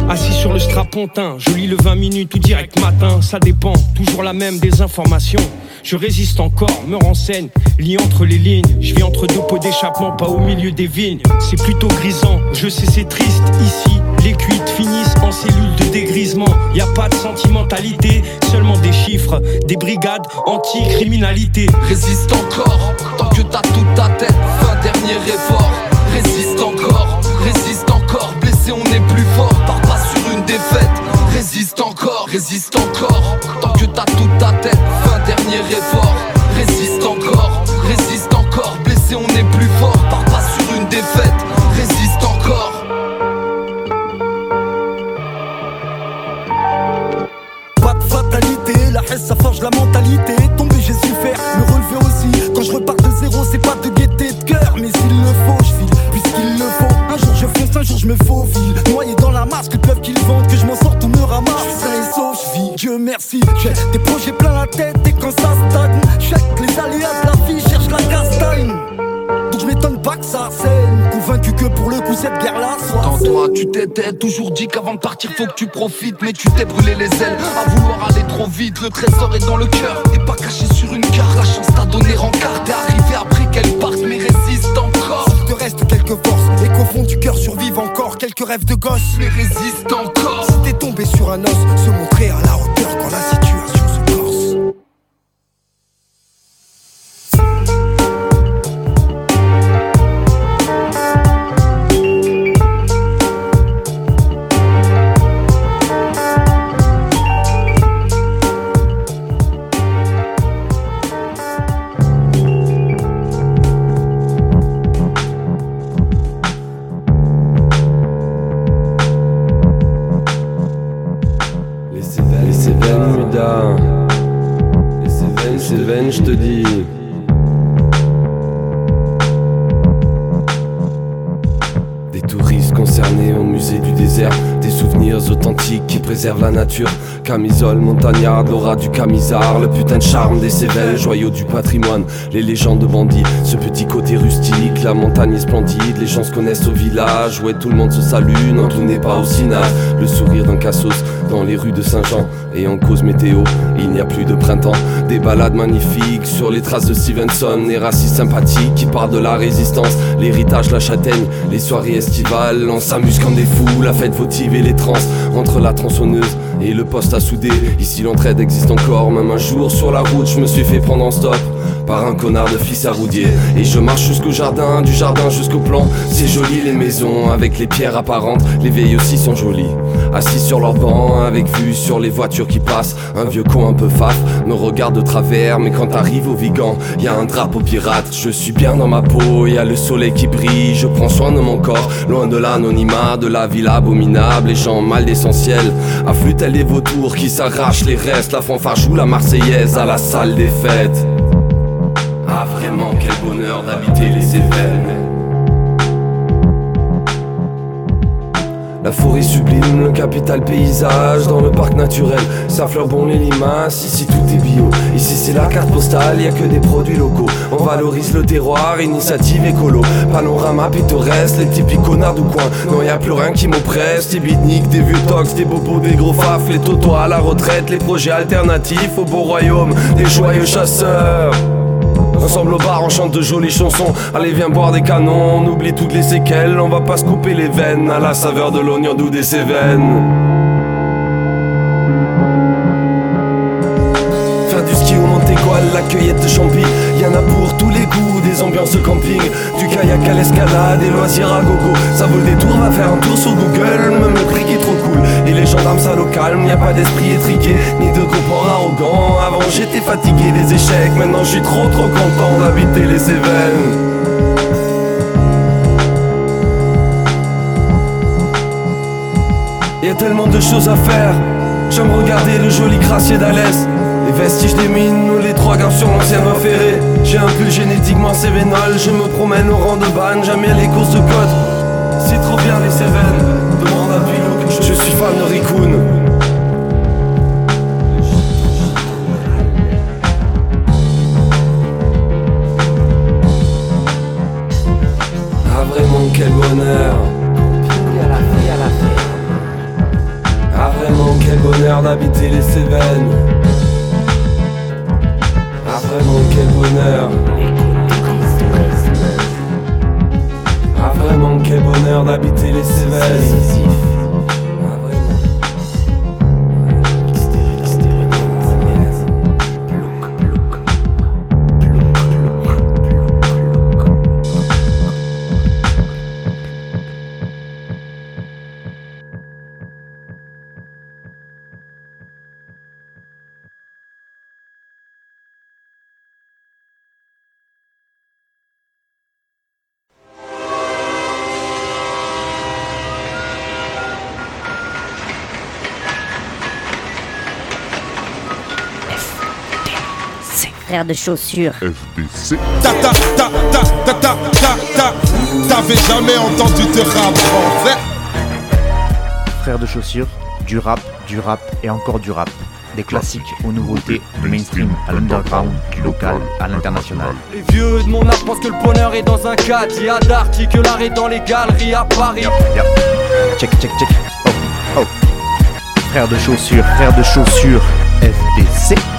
Assis sur le strapontin, je lis le 20 minutes ou direct matin Ça dépend, toujours la même des informations Je résiste encore, me renseigne, lis entre les lignes Je vis entre deux pots d'échappement, pas au milieu des vignes C'est plutôt grisant, je sais c'est triste ici les cuites finissent en cellules de dégrisement. Y a pas de sentimentalité, seulement des chiffres, des brigades anti-criminalité. Résiste encore, tant que t'as toute ta tête, fin dernier effort. Résiste encore plus fort, pars pas sur une défaite. Résiste encore, résiste encore, tant que t'as toute ta tête, fin dernier effort. Résiste encore, résiste encore, blessé on est plus fort, pars pas sur une défaite. Résiste encore. Pas de fatalité, la haine ça forge la mentalité. Tomber j'ai su faire, me relever aussi. Quand je repars de zéro, c'est pas de gaieté de cœur, mais s'il le faut, je file. Puisqu'il le faut, un jour je fonce, un jour je me faufile. Merci. J'ai des projets plein la tête et quand ça stagne, check les aléas de la vie, cherche la castagne. Donc je m'étonne pas que ça scène. Convaincu que pour le coup cette guerre-là soit. Quand toi tu t'étais toujours dit qu'avant de partir faut que tu profites Mais tu t'es brûlé les ailes à vouloir aller trop vite Le trésor est dans le cœur et pas caché sur une carte La chance t'a donné rencard T'es arrivé après qu'elle parte mais résiste encore Il te reste quelques forces et qu'au fond du cœur survivent encore quelques rêves de gosse. Mais résiste encore Si t'es tombé sur un os, se montrer à la hauteur quand la situation Je te dis. Des touristes concernés au musée du désert, des souvenirs authentiques qui préservent la nature. Camisole, montagnarde, l'aura du camisard, le putain de charme des Cévennes, joyau du patrimoine, les légendes de bandits, ce petit côté rustique, la montagne est splendide, les gens se connaissent au village, ouais tout le monde se salue, non tout n'est pas aussi naze, le sourire d'un cassos dans les rues de Saint-Jean, et en cause météo, il n'y a plus de printemps, des balades magnifiques sur les traces de Stevenson, les racistes sympathiques qui parlent de la résistance, l'héritage, la châtaigne, les soirées estivales, on s'amuse comme des fous, la fête votive et les trans, entre la tronçonneuse et le poste à souder. Ici l'entraide existe encore, même un jour sur la route, je me suis fait prendre en stop par un connard de fils à roudier. Et je marche jusqu'au jardin, du jardin jusqu'au plan. C'est joli les maisons avec les pierres apparentes, les vieilles aussi sont jolies. Assis sur leur banc, avec vue sur les voitures qui passent. Un vieux con un peu faf me regarde de travers, mais quand t'arrives au Vigan, y a un drapeau pirate. Je suis bien dans ma peau, y a le soleil qui brille. Je prends soin de mon corps, loin de l'anonymat, de la ville abominable. Les gens mal d'essentiel, affluent tels des vautours qui s'arrachent les restes. La fanfare joue la Marseillaise à la salle des fêtes. Ah vraiment quel bonheur d'habiter les Cévennes La forêt sublime, le capital paysage Dans le parc naturel, ça fleure bon les limaces Ici tout est bio, ici c'est la carte postale Y a que des produits locaux, on valorise le terroir Initiative écolo, panorama pittoresque Les typiques connards du coin, non y a plus rien qui m'oppresse. Des beatniks, des vieux tox, des bobos, des gros faf. Les totos à la retraite, les projets alternatifs Au beau royaume, des joyeux chasseurs Ensemble au bar, on chante de jolies chansons. Allez, viens boire des canons, on oublie toutes les séquelles. On va pas se couper les veines à la saveur de l'oignon doux des Cévennes. La cueillette de champis. Y'en a pour tous les goûts, des ambiances camping, du kayak à l'escalade, des loisirs à gogo. Ça vaut le détour, va faire un tour sur Google, le prix qui est trop cool. Et les gendarmes, ça calme, y a pas d'esprit étriqué, ni de groupement arrogant. Avant j'étais fatigué des échecs, maintenant je suis trop trop content d'habiter les Cévennes. Y a tellement de choses à faire. J'aime regarder le joli gracier d'Alès. Les vestiges des mines les trois gares sur l'ancienne voie ferrée. J'ai un pull génétiquement cévénol. Je me promène au rang de ban, jamais les courses de côte. C'est trop bien les Cévennes. Demande à Pilou je suis fan de Rikun. De chaussures. FBC. Ta ta ta ta ta ta ta ta. T'avais jamais entendu de rap français Frère de chaussures, du rap, du rap et encore du rap. Des classiques aux nouveautés, du mainstream à l'underground, du local à l'international. Les vieux de mon âge pensent que le bonheur est dans un cadre. Il y a l'art est dans les galeries à Paris. Check, check, check. Oh, oh. Frère de chaussures, frère de chaussures, FDC.